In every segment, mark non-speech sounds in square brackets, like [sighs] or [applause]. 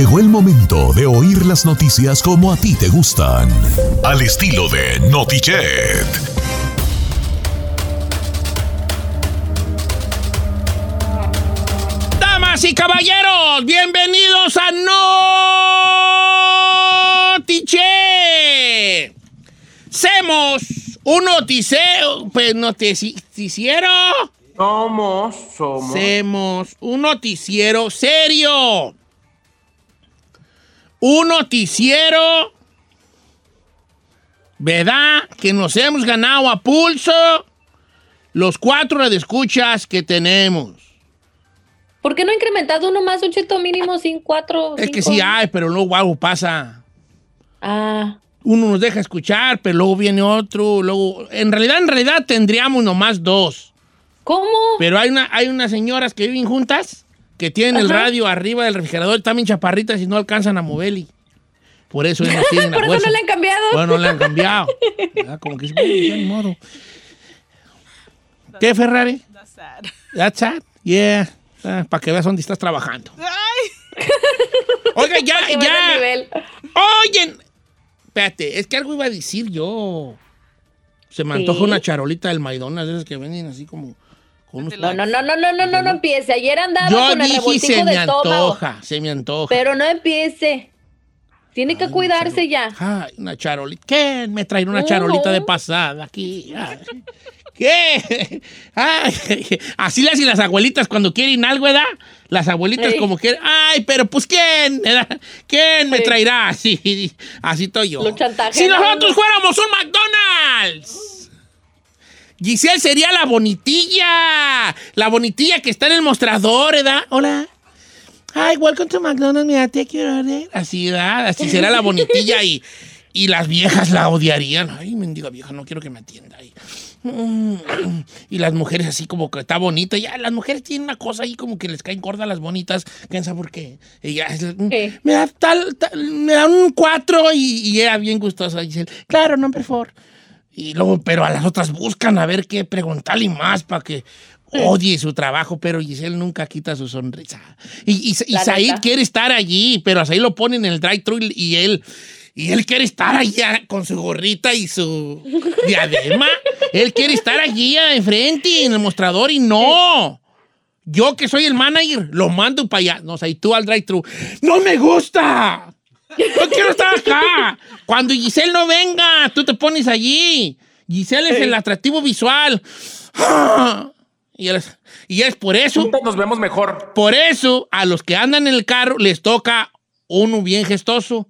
Llegó el momento de oír las noticias como a ti te gustan. Al estilo de Notichet. Damas y caballeros, bienvenidos a Notichet. Semos un noticiero, pues noticiero. Somos, somos. Hacemos un noticiero serio. Un noticiero, ¿verdad? Que nos hemos ganado a pulso los cuatro escuchas que tenemos. ¿Por qué no ha incrementado uno más, un cheto mínimo sin cuatro? Es que sí hay, pero luego algo pasa. Ah, Uno nos deja escuchar, pero luego viene otro, luego... En realidad, en realidad tendríamos nomás dos. ¿cómo? Pero hay, una, hay unas señoras que viven juntas que tienen el radio arriba del refrigerador, también chaparritas y no alcanzan a moverle. Por eso ellos tienen [laughs] Por eso no le han cambiado. Bueno, no le han cambiado. ¿Verdad? Como que ya ni modo. ¿Qué, Ferrari? That's sad. That's sad. Yeah. para que veas dónde estás trabajando. Ay, [laughs] Oiga, ya, ya. nivel. Oye. Espérate, es que algo iba a decir yo. Se me Sí. antoja una charolita del Maidonas, esas que venden así como No, no, no, no, no, no, no, no empiece. Ayer andaba Yo con el dije revoltijo se me de estómago. antoja, se me antoja. Pero no empiece. Tiene que Ay, cuidarse ya. Ay, una charolita. ¿Qué? Me traen una charolita de pasada aquí. Ay. ¿Qué? Ay, así le hacen las abuelitas cuando quieren algo, ¿verdad? Las abuelitas Sí. como quieren. Ay, pero pues ¿quién? ¿verdad? ¿Quién me Sí. traerá? [laughs] Así, así estoy yo. Si nosotros fuéramos un McDonald's. Giselle sería la bonitilla. La bonitilla que está en el mostrador, ¿verdad? Hola. Hi, welcome to McDonald's. Mira, take your order. Así, ¿verdad? Así será la bonitilla y, y las viejas la odiarían. Ay, mendiga vieja, no quiero que me atienda ahí. Mm, Y las mujeres así como que está bonita. Ya, las mujeres tienen una cosa ahí como que les caen gordas las bonitas. ¿Quién sabe por qué? Ella me da tal, tal- me da un cuatro y, y ella bien gustosa. Dice, claro, number four. Y luego, pero a las otras buscan a ver qué preguntarle más para que odie su trabajo, pero Giselle nunca quita su sonrisa. Y, y, y Said quiere estar allí, pero a Said lo ponen en el drive-thru y- y él, y él quiere estar allá con su gorrita y su [laughs] diadema. él quiere estar allí enfrente, en el mostrador, y no. Yo que soy el manager, lo mando para allá. No, Said, tú al drive-thru. ¡No me gusta! Yo quiero estar acá. Cuando Giselle no venga, tú te pones allí. Giselle es el atractivo visual. Y es, y es por eso, Juntos nos vemos mejor. por eso, a los que andan en el carro les toca uno bien gestoso.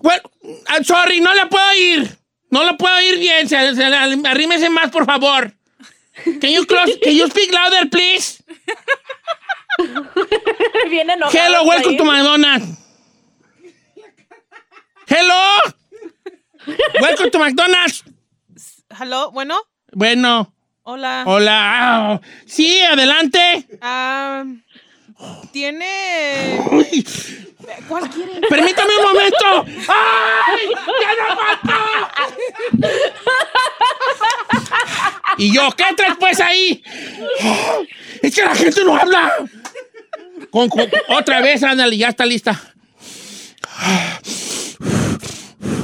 Bueno, I'm sorry, no la puedo ir. No la puedo ir bien. Se, se- arrímese más, por favor. Can you, close, can you speak louder, please? [laughs] Viene enojado. Hello, welcome to McDonald's. Hello. Welcome to McDonald's. hello, bueno, Bueno, hola. hola. Sí, adelante. Ah, Tiene. Uy, ¿Cuál quiere? Permítame un momento. ¡Ay! ¡Ya no aguanto! ¿Y yo qué traes pues ahí? Ah, Es que la gente no habla. Con- con- otra vez, ándale, ya está lista.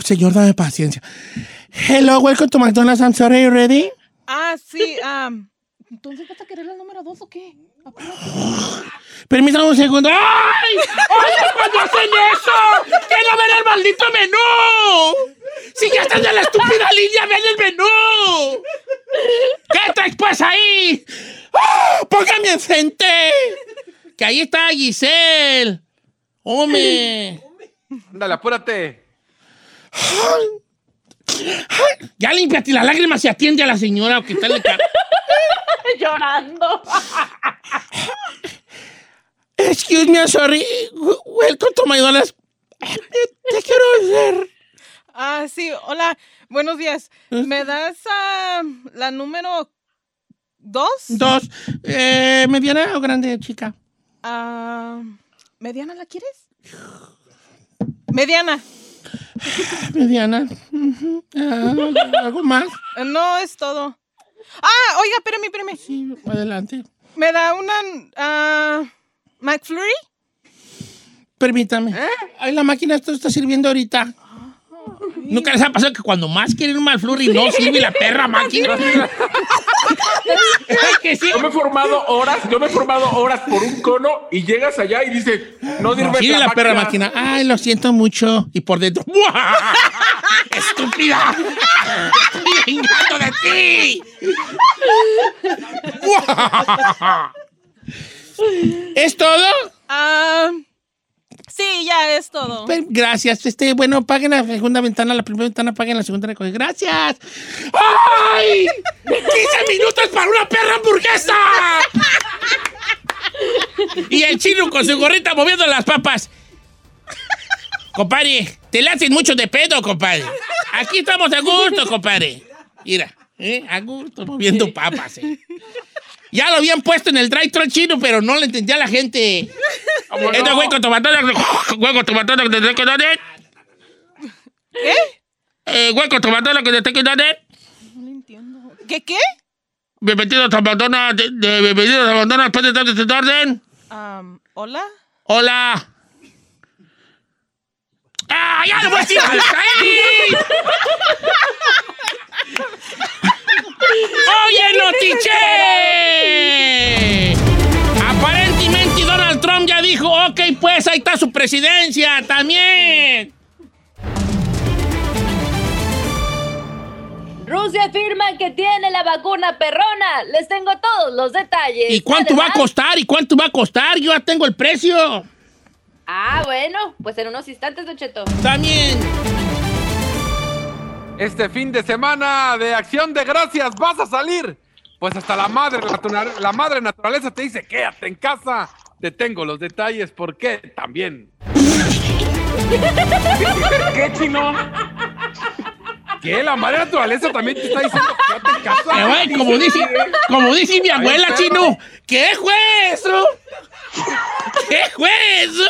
Señor, dame paciencia. Hello, welcome to McDonald's. I'm sorry, you ready? Ah, sí. am, Entonces vas a querer el número dos o qué? [sighs] Permítame un segundo. ¡Ay! ¡Oye, cuando hacen eso! ¡Quiero ver el maldito menú! ¡Si ya estás en la estúpida línea, ven el menú! ¿Qué traes pues ahí? ¡Oh, ¡Póngame enfrente! Que ahí está Giselle. ¡Hombre! Dale, apúrate. Ya límpiate las lágrimas y atiende a la señora que está. [laughs] Llorando. Excuse me, I'm sorry. Welcome to McDonald's. Te quiero ver. Ah, sí, hola. Buenos días. ¿Me das ah, la número dos? Dos. Eh, ¿Mediana o grande, chica? Ah, ¿Mediana la quieres? Mediana. Mediana. Ah, ¿Algo más? Eh, No es todo. Ah, oiga, espérame, espérame. Sí, adelante. ¿Me da una ah, McFlurry? Permítame. Ay, la máquina esto está sirviendo ahorita. [laughs] ¿Nunca les ha pasado que cuando más quieren un malflurry no sirve la perra máquina? [laughs] Ay, que sí. Yo me he formado horas, yo me he formado horas por un cono y llegas allá y dice, no No sirve sirve la perra máquina. Ay, lo siento mucho. Y por dentro. ¡buah! [laughs] ¡Estúpida! ¡Estoy vengando de ti! ¿Es todo? Ah, sí, ya es todo. Gracias. Este, bueno, paguen la segunda ventana, la primera ventana, paguen la segunda. Gracias. ¡Ay! ¡15 minutos para una perra hamburguesa! Y el chino con su gorrita moviendo las papas. Compadre, te la hacen mucho de pedo, compadre. Aquí estamos a gusto, compadre. Mira, ¿eh? a gusto, moviendo papas. eh. Ya lo habían puesto en el drive-thru chino, pero no le entendía la gente. Este güey con tomatones, [laughs] güey con tomatones que te tengo que dar. ¿Qué? Eh, güey con tomatones que te tengo que dar. No lo entiendo. ¿Qué qué? Bienvenido a Tomatonas, de, de, ¿Hola? Hola. ¡Ah, ya no voy a decir! ¡Oye, Notiche! Aparentemente Donald Trump ya dijo, ok, pues ahí está su presidencia también. Rusia afirma que tiene la vacuna perrona. Les tengo todos los detalles. ¿Y cuánto va a costar? ¿Y cuánto va a costar? Yo ya tengo el precio. Ah, bueno, pues en unos instantes, Don Cheto. También. Este fin de semana de acción de gracias vas a salir. Pues hasta la madre, natura- la madre naturaleza te dice, quédate en casa. Te tengo los detalles, ¿por qué? También. ¿Qué, chino? ¿Qué? La madre naturaleza también te está diciendo, quédate en casa. Eh, güey, como dice, como dice mi abuela, chino. ¿Qué fue eso? ¿Qué fue eso?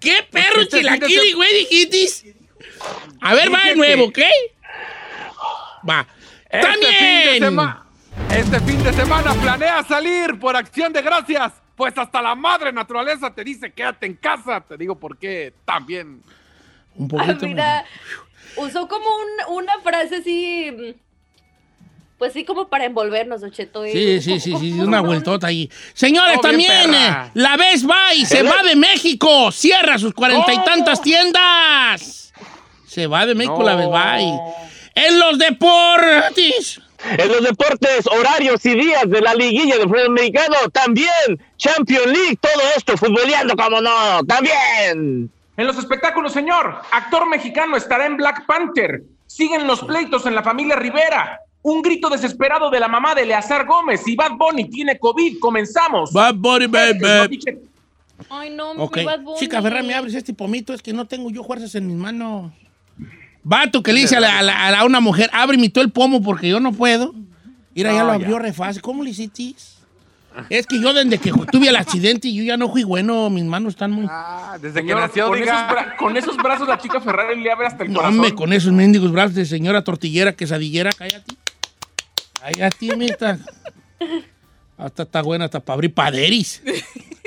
¿Qué perro Este chilaquili, güey, dijitis? A ver, va de nuevo, ¿ok? que- Va. Este fin, de ¡También! este fin de semana planea salir por acción de gracias. Pues hasta la madre naturaleza te dice quédate en casa. Te digo por qué también. Un Ah, poquito. mira, usó como un- una frase así. mm, Pues sí, como para envolvernos, Don Cheto. ¿eh? Sí, sí, sí, sí, una vueltota ahí. Señores, Oh, también, perra. eh, la Best Buy se va de México. Cierra sus cuarenta y ¿Cómo? tantas tiendas. Se va de México la Best. Buy. En los deportes. En los deportes, horarios y días de la liguilla del fútbol mexicano, también Champions League, todo esto, futboleando como no, también. En los espectáculos, señor, actor mexicano estará en Black Panther. Siguen los pleitos en la familia Rivera. Un grito desesperado de la mamá de Eleazar Gómez y Bad Bunny tiene COVID. Comenzamos. Bad Bunny, baby. Ay, no, Ok. mi Bad Bunny. Chica Ferrer, me abres este pomito, es que no tengo yo fuerzas en mis manos. Vato que le dice a, la- a la- a la- a una mujer, ábreme tú el pomo porque yo no puedo. Mira, ya lo ya. abrió re fácil. ¿Cómo le hiciste? Es que yo desde que tuve el accidente yo ya no fui bueno, mis manos están muy... Ah, desde Señor, que nació, con, diga. con esos brazos la chica Ferrari le abre hasta el No, corazón. hombre, con esos mendigos brazos de señora tortillera, quesadillera, cállate. Cállate, mita. Hasta está buena, hasta para abrir paderis.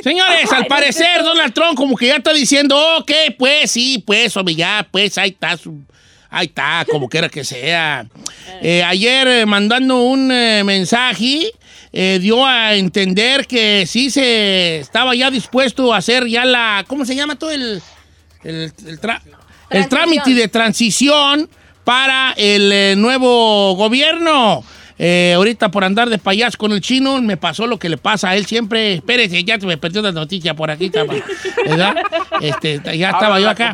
Señores, al parecer Donald Trump como que ya está diciendo, ok, pues sí, pues, hombre, ya, pues, ahí está, su- ahí está, como quiera que sea. [laughs] Eh, ayer eh, mandando un eh, mensaje, eh, dio a entender que sí se estaba ya dispuesto a hacer ya la, ¿cómo se llama todo el, el, el tra- el Transición. trámite de transición para el eh, nuevo gobierno? Eh, ahorita por andar de payaso con el chino, me pasó lo que le pasa a él siempre. Espérese, ya se me perdió la noticia por aquí, ¿verdad? [laughs] Este, ya estaba Abre yo la acá.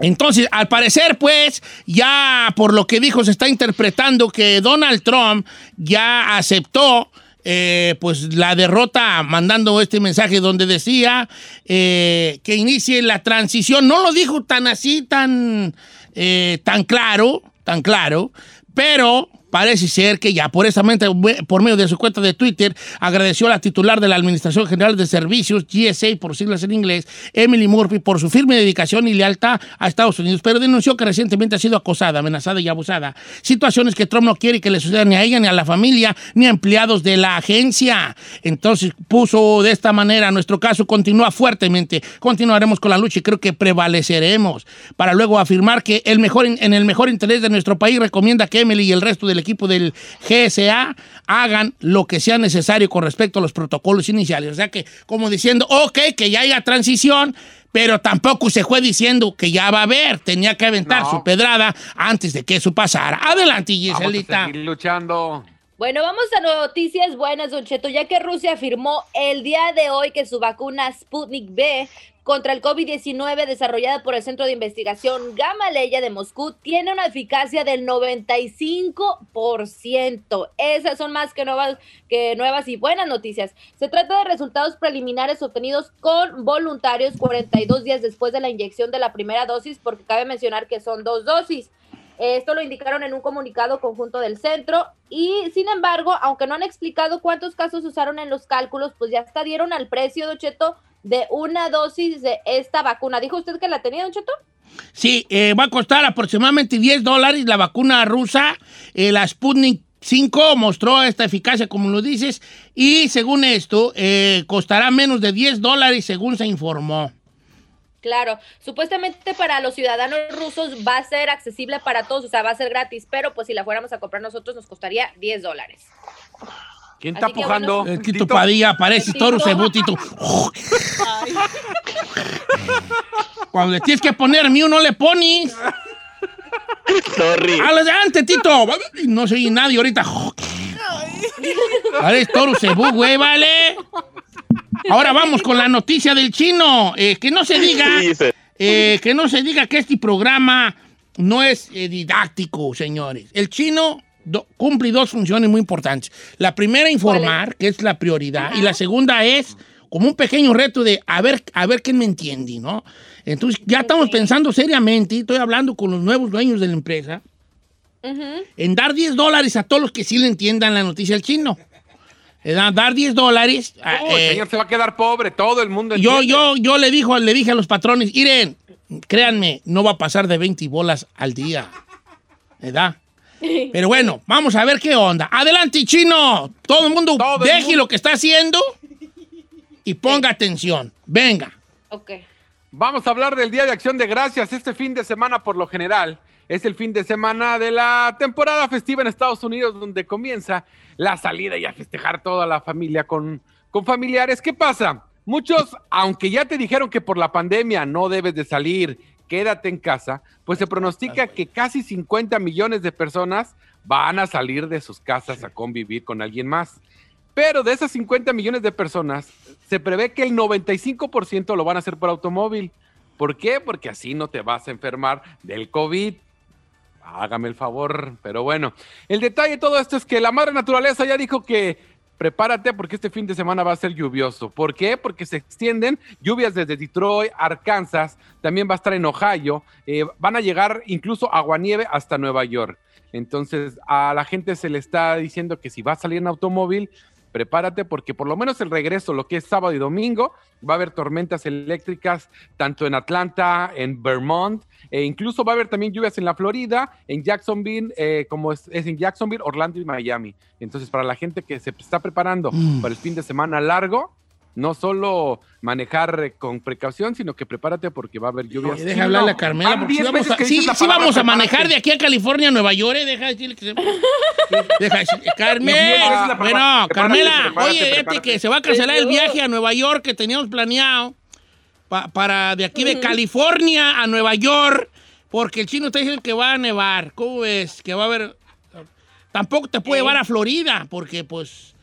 Entonces, al parecer, pues, ya por lo que dijo, se está interpretando que Donald Trump ya aceptó, eh, pues, la derrota, mandando este mensaje donde decía eh, que inicie la transición. No lo dijo tan así, tan, eh, tan claro, tan claro, pero parece ser que ya por, esta mente- por medio de su cuenta de Twitter agradeció a la titular de la Administración General de Servicios, GSA por siglas en inglés, Emily Murphy, por su firme dedicación y lealtad a Estados Unidos, pero denunció que recientemente ha sido acosada, amenazada y abusada. Situaciones que Trump no quiere que le sucedan ni a ella, ni a la familia, ni a empleados de la agencia. Entonces puso de esta manera, nuestro caso continúa fuertemente. Continuaremos con la lucha y creo que prevaleceremos. Para luego afirmar que el mejor, en el mejor interés de nuestro país recomienda que Emily y el resto del equipo del GSA hagan lo que sea necesario con respecto a los protocolos iniciales. O sea que, como diciendo, ok, que ya haya transición, pero tampoco se fue diciendo que ya va a haber. Tenía que aventar No. su pedrada antes de que eso pasara. Adelante, Vamos a Giselita. seguir luchando. Bueno, vamos a noticias buenas, Don Cheto, ya que Rusia afirmó el día de hoy que su vacuna Sputnik B contra el COVID-19 desarrollada por el Centro de Investigación Gamaleya de Moscú tiene una eficacia del 95%. Esas son más que nuevas, y buenas noticias. Se trata de resultados preliminares obtenidos con voluntarios 42 días después de la inyección de la primera dosis, porque cabe mencionar que son dos dosis. Esto lo indicaron en un comunicado conjunto del centro y sin embargo, aunque no han explicado cuántos casos usaron en los cálculos, pues ya hasta dieron al precio, Cheto, de una dosis de esta vacuna. ¿Dijo usted que la tenía, Don Cheto? Sí, eh, va a costar aproximadamente 10 dólares la vacuna rusa. Eh, la Sputnik 5 mostró esta eficacia, como lo dices, y según esto, eh, costará menos de 10 dólares, según se informó. Claro, supuestamente para los ciudadanos rusos va a ser accesible para todos, o sea, va a ser gratis, pero pues si la fuéramos a comprar nosotros nos costaría 10 dólares. ¿Quién está que pujando? Eh, Tito Tito. Padilla, parece Tito. toro cebutito. [laughs] Cuando le tienes que poner mío, no le pones. Sorry. Adelante, Tito. No soy nadie ahorita. Eres toro cebú, güey, vale. Ahora vamos con la noticia del chino. Eh, que no se diga, eh, que no se diga que este programa no es eh, didáctico, señores. El chino do- cumple dos funciones muy importantes. La primera, informar, que es la prioridad, y la segunda es como un pequeño reto de a ver, a ver quién me entiende, ¿no? Entonces, ya estamos pensando seriamente, estoy hablando con los nuevos dueños de la empresa, Ujú. en dar 10 dólares a todos los que sí le entiendan la noticia del chino. Eh, da- Dar 10 dólares. a- No, el eh, señor se va a quedar pobre, todo el mundo yo, entiende. yo, yo le, dijo, le dije a los patrones, miren, créanme, no va a pasar de 20 bolas al día. ¿Verdad? [laughs] Pero bueno, vamos a ver qué onda. Adelante, chino. Todo el mundo Todo el deje mundo. lo que está haciendo y ponga atención. Venga. Ok. Vamos a hablar del Día de Acción de Gracias. Este fin de semana, por lo general, es el fin de semana de la temporada festiva en Estados Unidos, donde comienza la salida y a festejar toda la familia con, con familiares. ¿Qué pasa? Muchos, aunque ya te dijeron que por la pandemia no debes de salir, quédate en casa, pues se pronostica que casi 50 millones de personas van a salir de sus casas a convivir con alguien más. Pero de esas 50 millones de personas, se prevé que el 95% lo van a hacer por automóvil. ¿Por qué? Porque así no te vas a enfermar del COVID. Hágame el favor, pero bueno. El detalle de todo esto es que la madre naturaleza ya dijo que prepárate porque este fin de semana va a ser lluvioso. ¿Por qué? Porque se extienden lluvias desde Detroit, Arkansas, también va a estar en Ohio, eh, van a llegar incluso aguanieve hasta Nueva York. Entonces a la gente se le está diciendo que si va a salir en automóvil, prepárate porque por lo menos el regreso, lo que es sábado y domingo, va a haber tormentas eléctricas tanto en Atlanta, en Vermont, e incluso va a haber también lluvias en la Florida, en Jacksonville, eh, como es, es en Jacksonville, Orlando y Miami. Entonces, para la gente que se está preparando Mm. para el fin de semana largo, no solo manejar eh, con precaución, sino que prepárate porque va a haber lluvias. Deja hablarle a Carmela. sí diez vamos, a, sí- sí vamos a manejar de aquí a California a Nueva York, ¿eh? Deja decirle que se... Deja decirle- diez Carmela. Bueno, prepárate, Carmela, prepárate, oye, este prepárate. que se va a cancelar el viaje a Nueva York que teníamos planeado pa- para de aquí de California a Nueva York, porque el chino está diciendo que va a nevar. ¿Cómo ves? Que va a haber... Tampoco te puede llevar a Florida, porque pues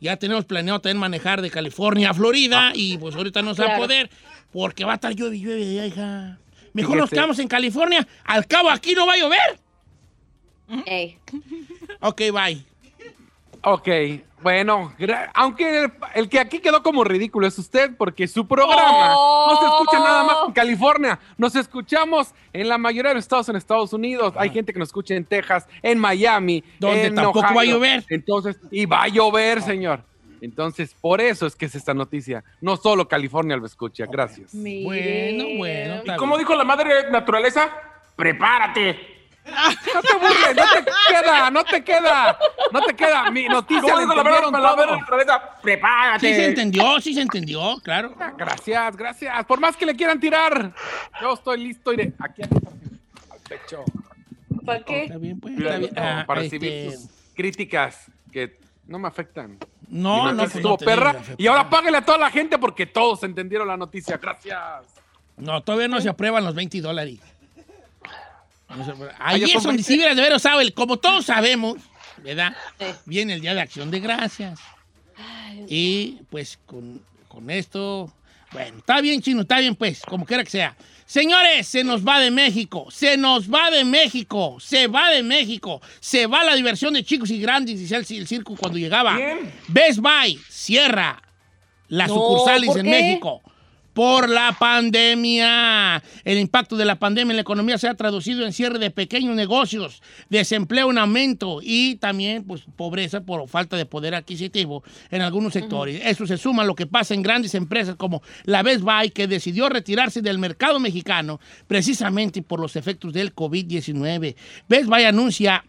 ya tenemos planeado también manejar de California a Florida y pues ahorita no se va a poder porque va a estar llueve y llueve, ya, hija. Mejor nos quedamos en California. Al cabo aquí no va a llover. Ok, bye. Ok, bueno, aunque el, el que aquí quedó como ridículo es usted, porque su programa no se escucha nada más en California. Nos escuchamos en la mayoría de los estados en Estados Unidos. Hay gente que nos escucha en Texas, en Miami. Donde en tampoco Ohio. va a llover. Entonces, y va a llover, señor. Entonces, por eso es que es esta noticia. No solo California lo escucha. Gracias. Bueno, bueno. está ¿Cómo dijo la madre naturaleza? Prepárate. No te burles, no te queda, no te queda, no te queda. Mi noticia ¿Cómo la la entendieron todo. Prepárate. Sí se entendió, sí se entendió, claro. Gracias, gracias. Por más que le quieran tirar, yo estoy listo. Iré aquí al pecho. ¿Para qué? Está bien, pues. Está bien. Ah, para este, recibir sus críticas que no me afectan. No, no, pues estuvo no perra. digas, Y ahora páguele a toda la gente porque todos entendieron la noticia. Gracias. No, todavía no se aprueban los 20 dólares. Ahí es donde 20. sí hubieras de haber usado el, como todos sabemos, ¿verdad? Sí. Viene el Día de Acción de Gracias. Y pues con, con esto, bueno, está bien, chino, está bien, pues, como quiera que sea. Señores, se nos va de México, se nos va de México, se va de México, se va la diversión de chicos y grandes, decía el, el circo cuando llegaba. ¿Quién? Best Buy cierra las No, sucursales ¿por en? México. Por la pandemia. El impacto de la pandemia en la economía se ha traducido en cierre de pequeños negocios, desempleo en aumento y también pues, pobreza por falta de poder adquisitivo en algunos sectores. Eso se suma a lo que pasa en grandes empresas como la Best Buy, que decidió retirarse del mercado mexicano precisamente por los efectos del COVID-19. Best Buy anuncia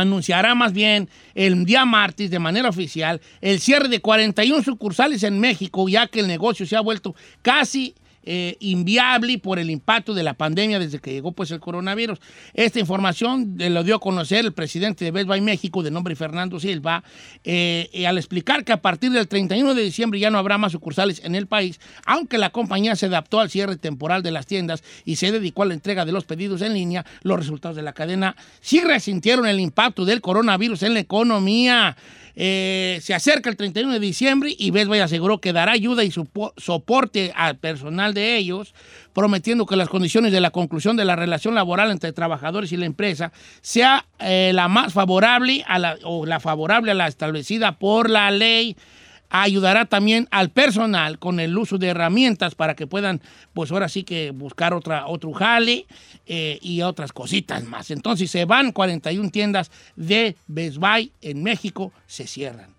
anunciará más bien el día martes de manera oficial el cierre de 41 sucursales en México, ya que el negocio se ha vuelto casi eh, inviable por el impacto de la pandemia desde que llegó pues el coronavirus. Esta información eh, lo dio a conocer el presidente de Best Buy México, de nombre Fernando Silva, eh, al explicar que a partir del 31 de diciembre ya no habrá más sucursales en el país, aunque la compañía se adaptó al cierre temporal de las tiendas y se dedicó a la entrega de los pedidos en línea, los resultados de la cadena sí resintieron el impacto del coronavirus en la economía. Se acerca el 31 de diciembre y Best Buy aseguró que dará ayuda y soporte al personal de ellos, prometiendo que las condiciones de la conclusión de la relación laboral entre trabajadores y la empresa sea eh, la más favorable a la, o la favorable a la establecida por la ley. Ayudará también al personal con el uso de herramientas para que puedan, pues ahora sí que buscar otra, otro jale eh, y otras cositas más. Entonces se van 41 tiendas de Best Buy en México, se cierran.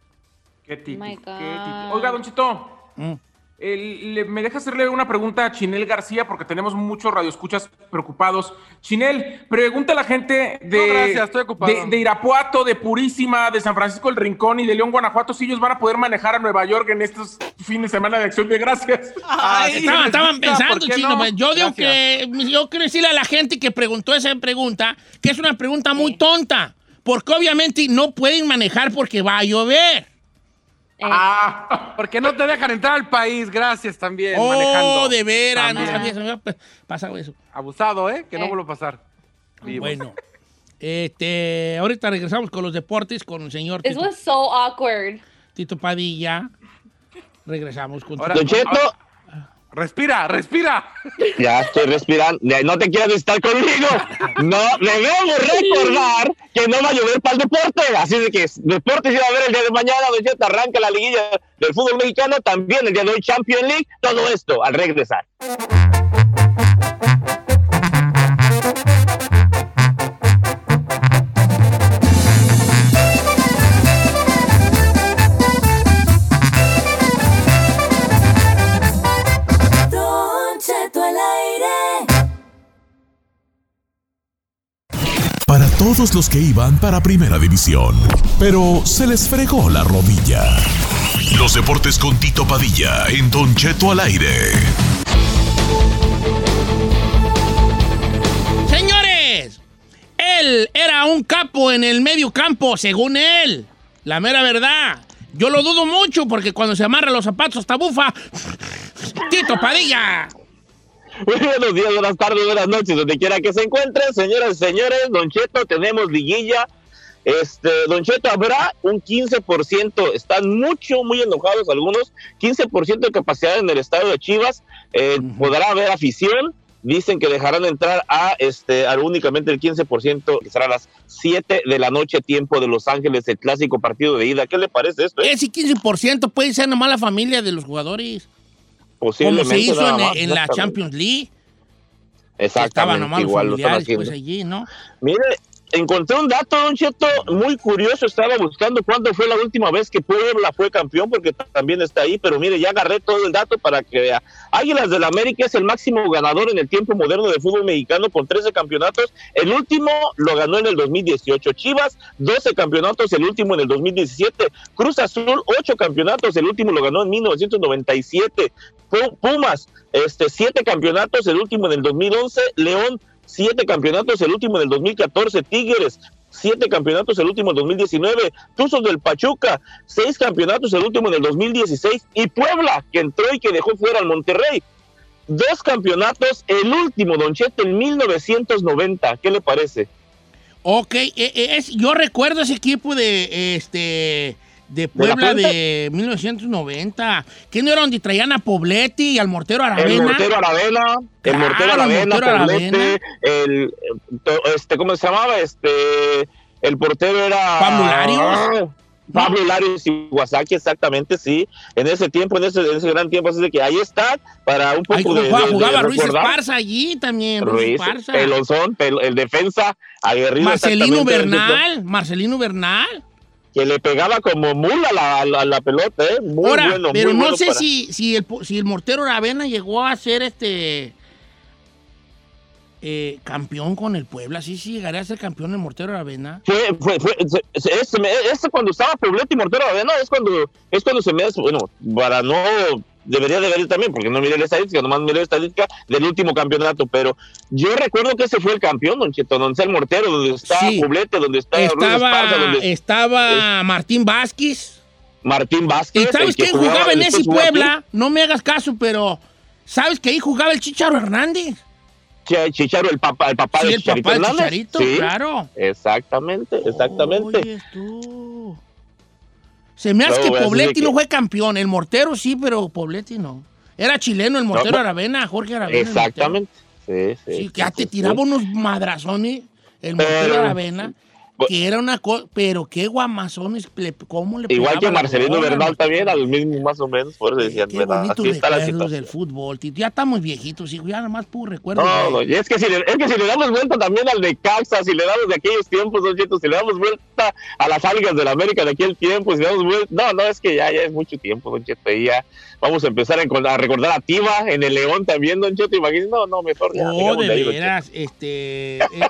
Qué típico, My qué típico. Oiga, Don Chito, Mm. El- le- me deja hacerle una pregunta a Chinel García porque tenemos muchos radioescuchas preocupados. Chinel, pregunta a la gente de, No, gracias, estoy ocupado. de, de Irapuato, de Purísima, de San Francisco del Rincón y de León, Guanajuato, si ellos van a poder manejar a Nueva York en estos fines de semana de acción de gracias. Ah, Estaban, pensando, ¿por qué chino. no? Yo digo Gracias. que yo quiero decirle a la gente que preguntó esa pregunta que es una pregunta muy tonta. Porque obviamente no pueden manejar porque va a llover. Eh, Ah, Porque no te dejan entrar al país. Gracias también. Oh, manejando. de veras, no sabía, se me había pasado eso. Abusado, ¿eh? Que no Eh. vuelva a pasar. Vivo. Bueno, este, ahorita regresamos con los deportes con el señor This Tito, was so awkward. Tito Padilla. Regresamos con Don Cheto, Respira, respira. ya estoy respirando. No te quieras estar conmigo. No, debemos recordar que no va a llover para el deporte. Así de que deporte se va a ver el día de mañana. Don Cheto arranca la liguilla del fútbol mexicano. También el día de hoy Champions League. Todo esto al regresar. Todos los que iban para Primera División, pero se les fregó la rodilla. Los deportes con Tito Padilla en Don Cheto al aire. Señores, él era un capo en el medio campo, según él. La mera verdad. Yo lo dudo mucho porque cuando se amarra los zapatos hasta bufa. Tito Padilla. Muy buenos días, buenas tardes, buenas noches, donde quiera que se encuentren, señoras y señores. Don Cheto, tenemos liguilla. Este, Don Cheto, habrá un 15%, están mucho, muy enojados algunos, 15% de capacidad en el estadio de Chivas, eh, podrá haber afición, dicen que dejarán entrar a, este, a únicamente el 15%, que será a las 7 de la noche, tiempo de Los Ángeles, el clásico partido de ida. ¿Qué le parece esto? eh? Ese 15% puede ser nomás la familia de los jugadores. Como Posiblemente. se hizo en, más, en la. Champions League. Exactamente. Estaban nomás los igual lo están familiares pues allí, ¿no? Mire, encontré un dato, Don Cheto, muy curioso. Estaba buscando cuándo fue la última vez que Puebla fue campeón, porque también está ahí. Pero mire, ya agarré todo el dato para que vea. Águilas del América es el máximo ganador en el tiempo moderno de fútbol mexicano con 13 campeonatos. El último lo ganó en el 2018. Chivas, 12 campeonatos, el último en el 2017. Cruz Azul, 8 campeonatos, el último lo ganó en 1997. Pu- Pumas, este, 7 campeonatos, el último en el 2011. León, siete campeonatos, el último en el 2014, Tigres, siete campeonatos, el último en el 2019, Tuzos del Pachuca, seis campeonatos, el último en el 2016, y Puebla, que entró y que dejó fuera al Monterrey. Dos campeonatos, el último, Don Cheto, en 1990. ¿Qué le parece? Ok, eh, eh, es, yo recuerdo ese equipo de este de Puebla Puente? de 1990. ¿Quién no era donde traían a Pobletti y al mortero El Aravena? Mortero Aravena, el Mortero el Aravena, Mortero Poblete, Aravena. el, este, ¿cómo se llamaba? Este, el portero era... Pablo Larios. Pablo Larios Iwasaki, exactamente, sí. En ese tiempo, en ese, en ese gran tiempo, así de que ahí está, para un poco Ahí de, jugaba, de- de Ruiz. Esparza allí también. Ruiz, Esparza. pelonzón, pel- el defensa aguerrido. Marcelino Bernal. Marcelino Bernal. Que le pegaba como mula a la, la- pelota, ¿eh? Muy Ahora, bueno, pero muy no bueno sé para- si, si, el, si el mortero Aravena llegó a ser este eh, campeón con el Puebla. Sí, sí, llegaría a ser campeón el mortero Aravena. Fue, fue, fue, ese, ese- ese cuando estaba Poblete y Mortero Aravena es cuando, es cuando se me hace, bueno, para no, debería de ver también, porque no miré la estadística, nomás miré la estadística del último campeonato, pero yo recuerdo que ese fue el campeón, don Cheto, donde está el Mortero, donde está Sí. Poblete, donde está Ruiz Esparza, Estaba, donde estaba Martín Vázquez. Martín ¿Y Vázquez. sabes el que quién jugaba en después ese aquí, Puebla? No me hagas caso, pero ¿sabes que ahí jugaba el Chicharo Hernández? Ch- Chicharo, el papá, el papá Sí, de el papá Chicharito Hernández. Chicharito, claro. Exactamente, exactamente. Oyes tú. Se me hace No, que Pobletti que- no fue campeón. El mortero sí, pero Pobletti no. Era chileno el mortero No. Aravena, Jorge Aravena. Exactamente. Sí, sí. que ya te tiraba unos madrazones el mortero Pero- Aravena, que era una cosa, pero qué guamazones, cómo le Igual que Marcelino Bernal también, al mismo más o menos, por eso decían, Qué ¿verdad? Así está la situación. del fútbol, Tito. Ya estamos viejitos, hijo, ya nada más puro recuerdo. No, no, y es que, si le, es que si le damos vuelta también al de Caxa, si le damos de aquellos tiempos, Don si le damos vuelta a las algas de la América de aquel tiempo, si le damos vuelta, no, no, es que ya, ya es mucho tiempo, Don Cheto, y ya vamos a empezar a, recordar a Tiva en el León también, Don Cheto, imagínate, no, no, mejor ya. Oh, dejamos de veras, este... eh,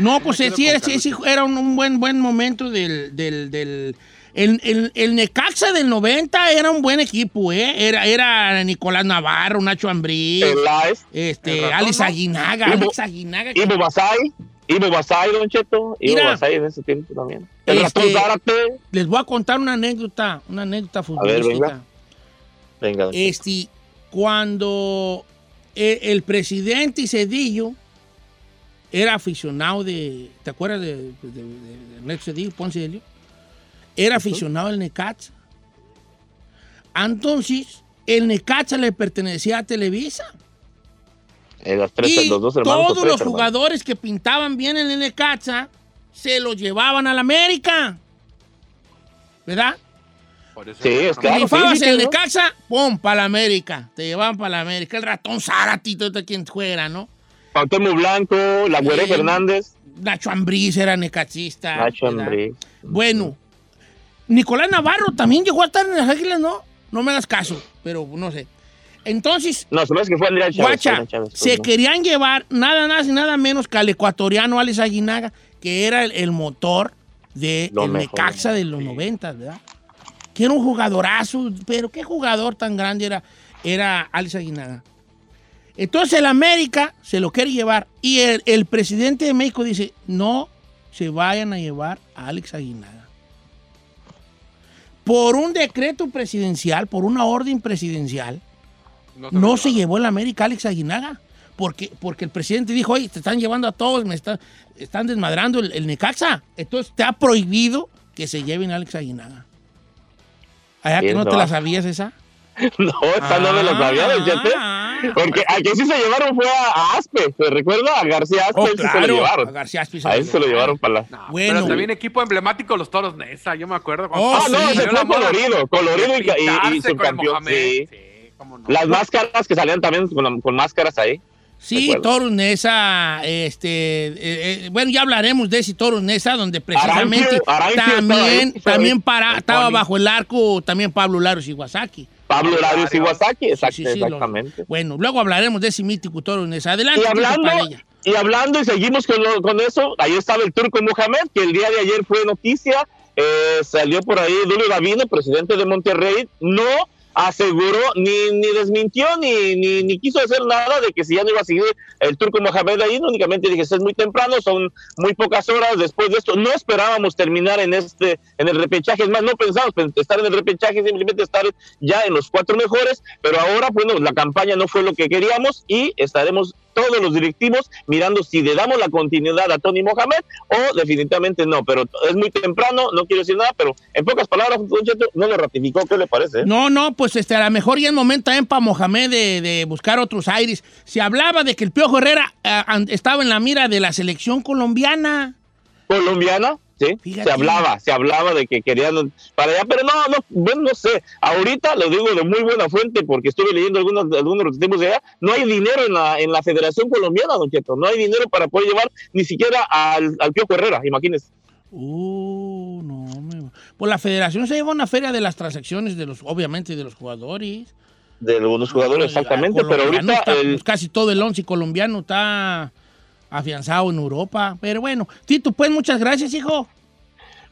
no, pues sí, sí, sí, sí, era un, un buen, buen momento del... del, del el, el- el Necaxa del 90 era un buen equipo, ¿eh? Era, era Nicolás Navarro, Nacho Ambriz, Peláez, este, ratón, Alex. Aguinaga, Ivo- Alex Aguinaga. Ivo Basay, Ivo Basay, Don Cheto, Ivo Mira. Basay en ese tiempo también. El Este- ratón Zárate, Les voy a contar una anécdota, una anécdota futbolística. venga. venga, Don Cheto. Este, cuando el, el presidente Cedillo era aficionado de, ¿te acuerdas de, de, de- de Ernesto Cedillo, Ponce de León? Era aficionado al Necaxa. Entonces, el Necaxa le pertenecía a Televisa. Eh, tres, y los dos hermanos. todos tres los hermanos. jugadores que pintaban bien en el Necaxa se los llevaban al América. ¿Verdad? Sí, es claro. Sí, en el ¿no? Necaxa, pum, para la América. Te llevaban para la América. El ratón Zárate, todo quien fuera, ¿no? Cuauhtémoc Blanco, la Güere Fernández, Nacho Ambriz era necaxista. Nacho. Ambriz. Bueno, Nicolás Navarro también llegó a estar en las Águilas, ¿no? No me hagas caso, pero no sé. Entonces, No, se me hace que fue Adrián Chávez. Guacha, Adrián Chávez, pues, se ¿no? querían llevar nada más y nada menos que al ecuatoriano Alex Aguinaga, que era el, el motor de el. Necaxa de los 90, ¿verdad? Que era un jugadorazo, pero qué jugador tan grande era, era Alex Aguinaga. Entonces el América se lo quiere llevar y el, el presidente de México dice, no se vayan a llevar a Alex Aguinaga. Por un decreto presidencial, por una orden presidencial, No se llevó el América Alex Aguinaga. Porque, porque el presidente dijo, oye, te están llevando a todos, me está- están desmadrando el, el Necaxa. Entonces te ha prohibido que se lleven a Alex Aguinaga. ¿Allá que no te la sabías esa? [laughs] No, esa no me lo sabía. Ah, Porque a quien sí se llevaron fue a, Aspe, ¿se recuerda? A García Aspe, oh, se lo claro, a llevaron. García se A él se lo llevaron para la... No, Bueno. Pero también equipo emblemático los toros Nesa, yo me acuerdo. cuando- Oh, Ah, no, sí. la fue colorido, colorido y, y, y subcampeón. Mohamed. Sí. Sí, cómo Las máscaras que salían también con, con máscaras ahí. Sí. Toros Nesa, este, eh, eh, bueno, ya hablaremos de ese Toros Nesa, donde precisamente Arancio, Arancio estaba también, ahí, también para, estaba bajo el arco también Pablo Laros Iwasaki. Pablo Larios Iwasaki, exact- Sí, sí, sí, lo- exactamente. bueno, luego hablaremos de ese mítico Nesa. Adelante, Y hablando, y hablando y seguimos con, lo- con eso, ahí estaba el turco Mohamed, que el día de ayer fue noticia, eh, salió por ahí Julio Davino, presidente de Monterrey, no aseguró, ni, ni desmintió, ni, ni, ni quiso hacer nada de que si ya no iba a seguir el turco Mohamed ahí, únicamente dije, es muy temprano, son muy pocas horas después de esto, no esperábamos terminar en este, en el repechaje, es más, no pensábamos pen- estar en el repechaje, simplemente estar ya en los cuatro mejores, pero ahora, bueno, la campaña no fue lo que queríamos y estaremos todos los directivos mirando si le damos la continuidad a Tony Mohamed o definitivamente no, pero es muy temprano, no quiero decir nada, pero en pocas palabras, no lo ratificó, ¿qué le parece? No, no, pues este, a lo mejor ya es momento también para Mohamed de, de buscar otros aires. Se hablaba de que el Piojo Herrera an- estaba en la mira de la selección colombiana. Colombiana, sí, Fíjate. se hablaba, se hablaba de que querían para allá, pero no, no, bueno, no sé, ahorita lo digo de muy buena fuente porque estuve leyendo algunos, algunos de los tipos de allá, no hay dinero en la, en la Federación Colombiana, Don Cheto, no hay dinero para poder llevar ni siquiera al, al Piojo Herrera, imagínese. Uh, no, me... Pues la federación se lleva una feria de las transacciones de los, obviamente, de los jugadores. De algunos jugadores, exactamente, pero ahorita está, el, pues, casi todo el once colombiano está afianzado en Europa. Pero bueno, Tito, pues muchas gracias, hijo.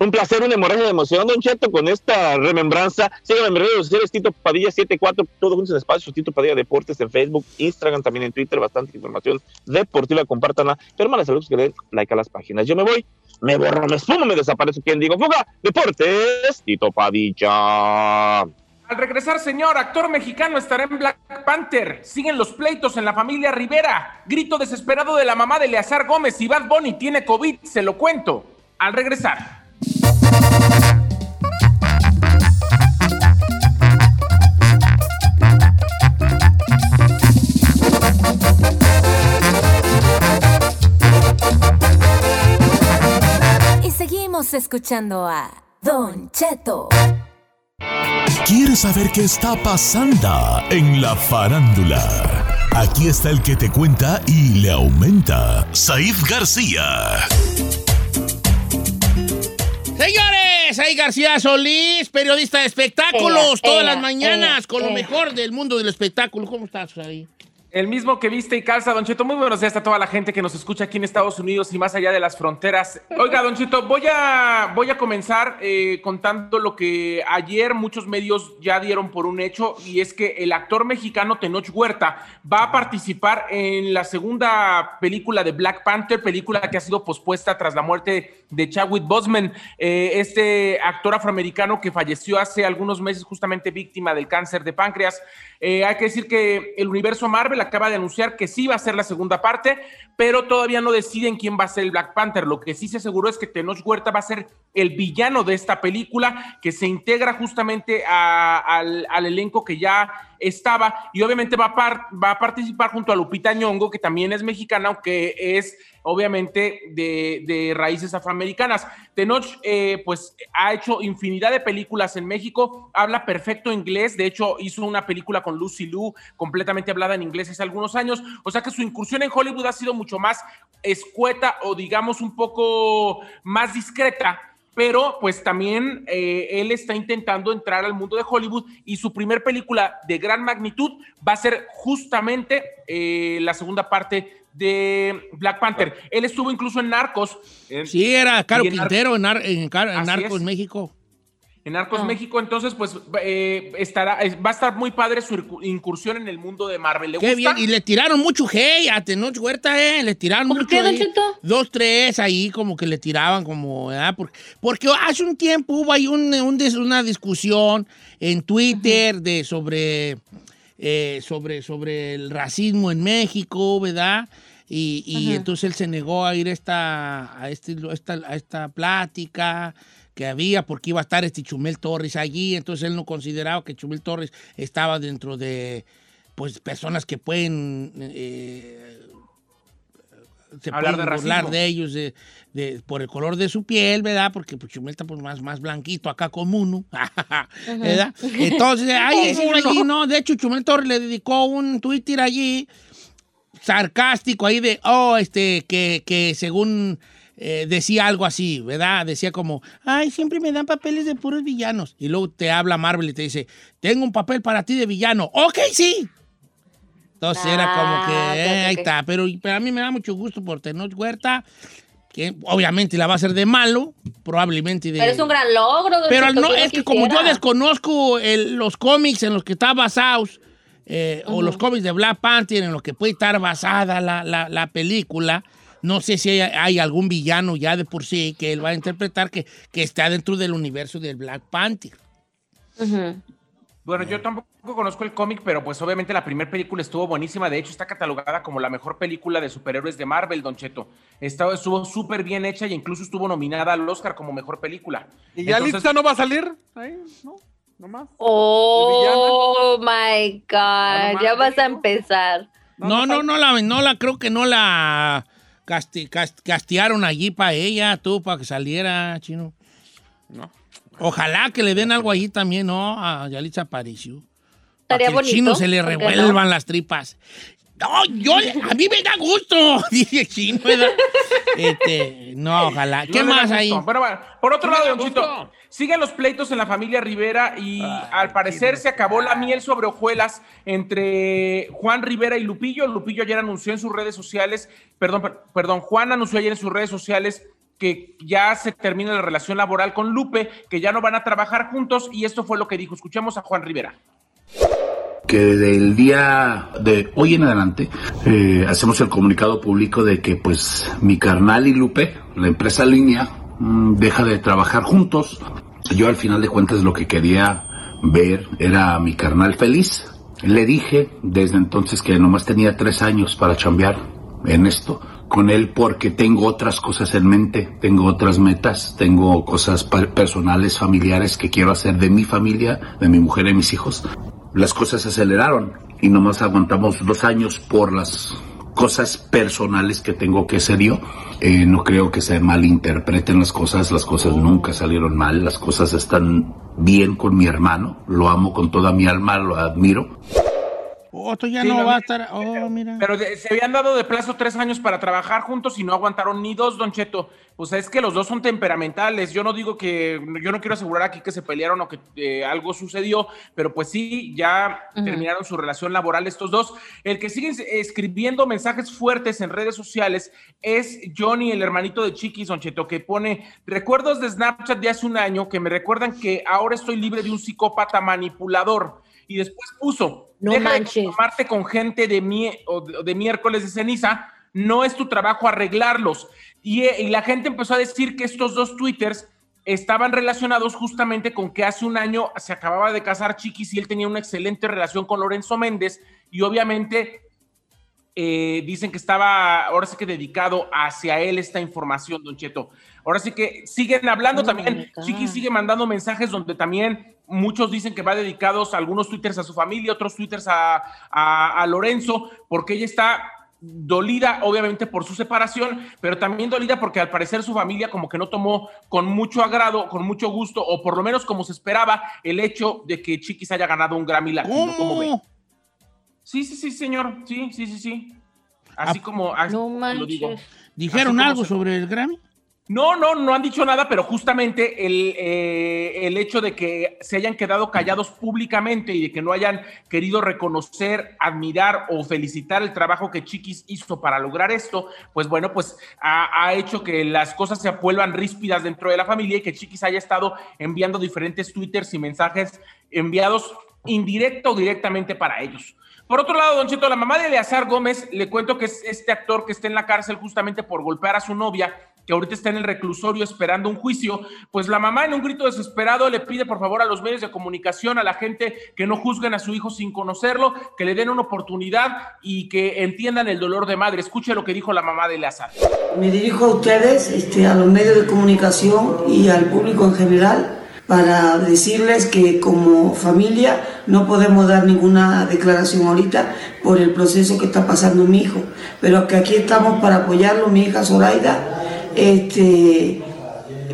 Un placer, una hemorragia de emoción, Don Cheto, con esta remembranza. Síganme en mis redes sociales, Tito Padilla 74, todo juntos en espacio, Tito Padilla Deportes en Facebook, Instagram, también en Twitter, bastante información deportiva, compártanla. Pero hermanos, saludos que den like a las páginas. Yo me voy, me borro, me esfumo, me desaparezco. ¿Quién digo? Fuga, Deportes, Tito Padilla. Al regresar, señor, actor mexicano estará en Black Panther. Siguen los pleitos en la familia Rivera. Grito desesperado de la mamá de Eleazar Gómez y Bad Bunny tiene COVID, se lo cuento. Al regresar. Y seguimos escuchando a Don Cheto. ¿Quieres saber qué está pasando en la farándula? Aquí está el que te cuenta y le aumenta, Saif García. Señores, ahí García Solís, periodista de espectáculos, todas las mañanas, con lo mejor del mundo del espectáculo. ¿Cómo estás ahí? El mismo que viste y calza, Don Cheto. Muy buenos días a toda la gente que nos escucha aquí en Estados Unidos y más allá de las fronteras. Oiga, Don Cheto, voy a, voy a comenzar eh, contando lo que ayer muchos medios ya dieron por un hecho y es que el actor mexicano Tenoch Huerta va a participar en la segunda película de Black Panther, película que ha sido pospuesta tras la muerte de Chadwick Boseman, eh, este actor afroamericano que falleció hace algunos meses justamente víctima del cáncer de páncreas. Eh, hay que decir que el universo Marvel acaba de anunciar que sí va a ser la segunda parte, pero todavía no deciden quién va a ser el Black Panther. Lo que sí se aseguró es que Tenoch Huerta va a ser el villano de esta película, que se integra justamente al, elenco que ya estaba y obviamente va a, participar junto a Lupita Nyong'o, que también es mexicana, aunque es obviamente de, raíces afroamericanas. Tenoch, eh, pues, ha hecho infinidad de películas en México, habla perfecto inglés, de hecho, hizo una película con Lucy Liu, completamente hablada en inglés hace algunos años, o sea que su incursión en Hollywood ha sido mucho más escueta o digamos un poco más discreta, pero pues también eh, él está intentando entrar al mundo de Hollywood y su primer película de gran magnitud va a ser justamente eh, la segunda parte de Black Panther. Él estuvo incluso en Narcos. en- Sí, era Caro en Quintero en, Nar- en en Así Narcos. México. En Narcos Ah. México, entonces, pues eh, estará, es- va a estar muy padre su incursión en el mundo de Marvel. ¿Le Qué gusta? bien. Y le tiraron mucho hey a Tenoch Huerta, ¿eh? Le tiraron ¿Por mucho qué? Dos, tres ahí como que le tiraban como, ¿verdad? Porque, porque hace un tiempo hubo ahí un- una discusión en Twitter de sobre, eh, sobre, sobre el racismo en México, ¿verdad? Y, entonces él se negó a ir a esta, a, este, a esta, a esta plática que había porque iba a estar este Chumel Torres allí, entonces él no consideraba que Chumel Torres estaba dentro de pues personas que pueden eh, se Hablar pueden de burlar de ellos de, de- por el color de su piel, ¿verdad? Porque pues, Chumel está pues, más, más blanquito acá como [laughs] uno, ¿verdad? [laughs] Entonces, ahí sí, allí, no, de hecho Chumel Torres le dedicó un Twitter allí sarcástico ahí de, oh, este, que, que según eh, decía algo así, ¿verdad? Decía como, ay, siempre me dan papeles de puros villanos. Y luego te habla Marvel y te dice, tengo un papel para ti de villano. Ok, sí. Entonces era como que, Ah, ok, eh, ok, ahí está. Pero, pero a mí me da mucho gusto por Tenoch Huerta, que obviamente la va a hacer de malo, probablemente de... Pero es un gran logro. Pero no, es que como yo desconozco el- los cómics en los que está basados, eh, o los cómics de Black Panther en los que puede estar basada la, la- la película, no sé si hay, hay algún villano ya de por sí que él va a interpretar que, que está dentro del universo del Black Panther. Bueno, yo tampoco conozco el cómic, pero pues obviamente la primera película estuvo buenísima. De hecho, está catalogada como la mejor película de superhéroes de Marvel, Don Cheto. Estaba- estuvo súper bien hecha y incluso estuvo nominada al Oscar como mejor película. ¿Y ya Entonces- Litza no va a salir? Ahí, ¿no? ¿Nomás? Oh my God, No ya vas a ¿no? empezar. No, no, no la, no la, creo que no la casti- cast- castearon allí para ella, tú, para que saliera, chino. No. Ojalá que le den algo allí también, ¿no? A Yalitza Aparicio. Para que el chino se le ¿por qué revuelvan las tripas. No, yo, a mí me da gusto, [laughs] dice el chino, ¿verdad? Este, no, ojalá. ¿Qué No más ahí? Pero bueno, por otro lado, Don Chito, siguen los pleitos en la familia Rivera y al parecer se acabó la miel sobre hojuelas entre Juan Rivera y Lupillo. Lupillo ayer anunció en sus redes sociales, perdón, per- perdón, Juan anunció ayer en sus redes sociales que ya se termina la relación laboral con Lupe, que ya no van a trabajar juntos y esto fue lo que dijo. Escuchemos a Juan Rivera. Que del día de hoy en adelante eh, hacemos el comunicado público de que pues mi carnal y Lupe, la empresa línea, mm, deja de trabajar juntos. Yo al final de cuentas lo que quería ver era a mi carnal feliz. Le dije desde entonces que nomás tenía tres años para chambear en esto con él porque tengo otras cosas en mente, tengo otras metas, tengo cosas personales, familiares que quiero hacer de mi familia, de mi mujer y mis hijos. Las cosas se aceleraron y nomás aguantamos dos años por las cosas personales que tengo que hacer yo. Eh, no creo que se malinterpreten las cosas, las cosas nunca salieron mal, las cosas están bien con mi hermano, lo amo con toda mi alma, lo admiro. Otro ya Sí, no va a estar. Oh, mira. Pero de- se habían dado de plazo tres años para trabajar juntos y no aguantaron ni dos, Don Cheto. Pues es que los dos son temperamentales. Yo no digo que, yo no quiero asegurar aquí que se pelearon o que eh, algo sucedió, pero pues sí, ya terminaron su relación laboral estos dos. El que sigue escribiendo mensajes fuertes en redes sociales es Johnny, el hermanito de Chiquis, Don Cheto, que pone recuerdos de Snapchat de hace un año que me recuerdan que ahora estoy libre de un psicópata manipulador. Y después puso, No deja de manches. con gente de, mie- o de, de miércoles de ceniza, no es tu trabajo arreglarlos. Y, eh, y la gente empezó a decir que estos dos twitters estaban relacionados justamente con que hace un año se acababa de casar Chiquis y él tenía una excelente relación con Lorenzo Méndez y obviamente eh, dicen que estaba ahora sí que dedicado hacia él esta información, Don Cheto. Ahora sí que siguen hablando Oh también. my God. Chiqui sigue mandando mensajes donde también muchos dicen que va dedicados algunos twitters a su familia, otros twitters a, a- a Lorenzo, porque ella está dolida obviamente por su separación, pero también dolida porque al parecer su familia como que no tomó con mucho agrado, con mucho gusto, o por lo menos como se esperaba, el hecho de que Chiquis haya ganado un Grammy Latino. ¿Cómo ve? ¿Cómo? Sí, sí, sí, señor. Sí, sí, sí, sí. Así como así No lo digo. manches. ¿Dijeron algo se- sobre el Grammy? No, no, no han dicho nada, pero justamente el, eh, el hecho de que se hayan quedado callados públicamente y de que no hayan querido reconocer, admirar o felicitar el trabajo que Chiquis hizo para lograr esto, pues bueno, pues ha, hecho que las cosas se vuelvan ríspidas dentro de la familia y que Chiquis haya estado enviando diferentes twitters y mensajes enviados indirecto o directamente para ellos. Por otro lado, Don Cheto, la mamá de Eleazar Gómez, le cuento que es este actor que está en la cárcel justamente por golpear a su novia, que ahorita está en el reclusorio esperando un juicio, pues la mamá en un grito desesperado le pide por favor a los medios de comunicación, a la gente que no juzguen a su hijo sin conocerlo, que le den una oportunidad y que entiendan el dolor de madre. Escuche lo que dijo la mamá de Eleazar. Me dirijo a ustedes, este, a los medios de comunicación y al público en general, para decirles que como familia no podemos dar ninguna declaración ahorita por el proceso que está pasando mi hijo, pero que aquí estamos para apoyarlo, mi hija Zoraida, este,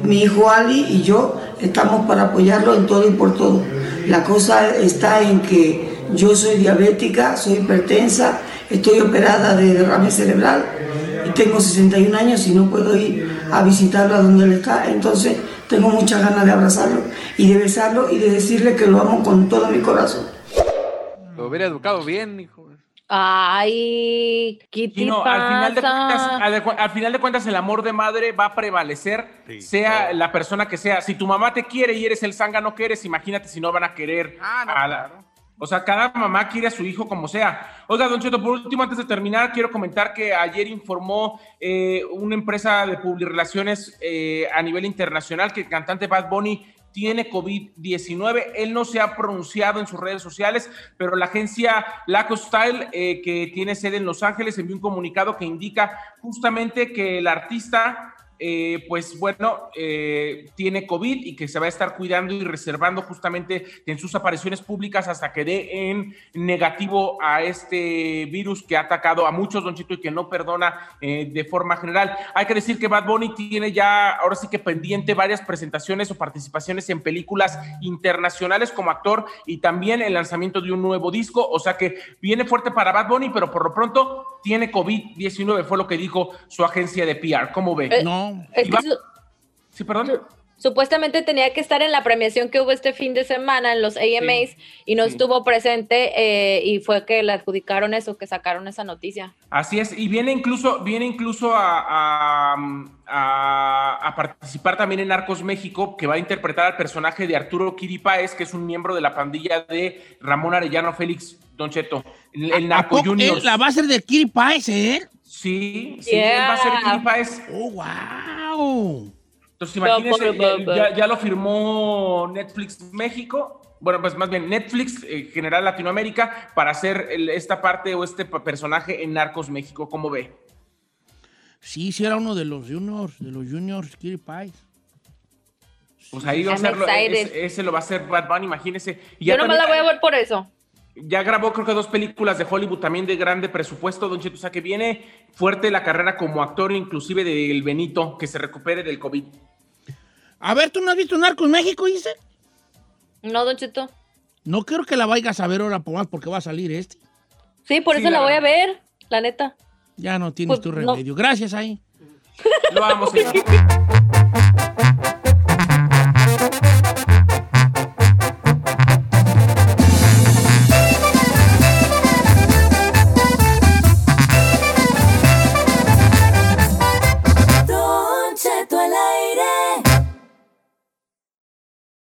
mi hijo Ali y yo estamos para apoyarlo en todo y por todo. La cosa está en que yo soy diabética, soy hipertensa, estoy operada de derrame cerebral y tengo 61 años y no puedo ir a visitarlo a donde él está. Entonces tengo muchas ganas de abrazarlo y de besarlo y de decirle que lo amo con todo mi corazón. Lo hubiera educado bien, hijo. Ay, ¿qué te Gino, pasa? al final, de cuentas, al, final de cuentas, el amor de madre va a prevalecer, sea la persona que sea. Si tu mamá te quiere y eres el zángano que eres, imagínate si no van a querer. a la- O sea, cada mamá quiere a su hijo como sea. Oiga, Don Cheto, por último, antes de terminar, quiero comentar que ayer informó eh, una empresa de publirelaciones eh, a nivel internacional que el cantante Bad Bunny tiene COVID-19. Él no se ha pronunciado en sus redes sociales, pero la agencia Laco eh, que tiene sede en Los Ángeles, envió un comunicado que indica justamente que el artista, eh, pues bueno, eh, tiene COVID y que se va a estar cuidando y reservando justamente en sus apariciones públicas hasta que dé en negativo a este virus que ha atacado a muchos, Don Chito, y que no perdona eh, de forma general. Hay que decir que Bad Bunny tiene ya, ahora sí que pendiente, varias presentaciones o participaciones en películas internacionales como actor y también el lanzamiento de un nuevo disco. O sea que viene fuerte para Bad Bunny, pero por lo pronto tiene COVID-19, fue lo que dijo su agencia de PR. ¿Cómo ve? Eh, No. Es Y que va- su- Sí, perdón. Supuestamente tenía que estar en la premiación que hubo este fin de semana en los AMAs y no sí. estuvo presente eh, y fue que le adjudicaron eso, que sacaron esa noticia. Así es, y viene incluso, viene incluso a, a- a- a participar también en Narcos México, que va a interpretar al personaje de Arturo Kiripáez, que es un miembro de la pandilla de Ramón Arellano Félix Don Cheto, el, el ¿A Narco poco Juniors. él la va a ser de Kiri Páez, eh? Sí, sí, él va a ser Yeah. Kiripáez. ¡Oh, wow! Entonces, imagínense, ba. ya, ya lo firmó Netflix México, bueno, pues más bien Netflix eh, General Latinoamérica, para hacer el- esta parte o este personaje en Narcos México, ¿cómo ve? Sí, sí era uno de los juniors, de los juniors, Kiri Páez. Pues ahí va a hacerlo, excited. ese, ese lo va a hacer Bad Bunny, imagínese. Y Yo nomás la voy a ver por eso. Ya grabó creo que dos películas de Hollywood también de grande presupuesto, Don Cheto, o sea que viene fuerte la carrera como actor, inclusive del Benito, que se recupere del COVID. A ver, ¿tú no has visto Narcos México, dice? No, Don Cheto. No quiero que la vayas a ver ahora por más porque va a salir este. Sí, por Sí, eso la la voy a ver, la neta. Ya no tienes Pues, tu no. remedio. Gracias ahí. Lo vamos a [laughs]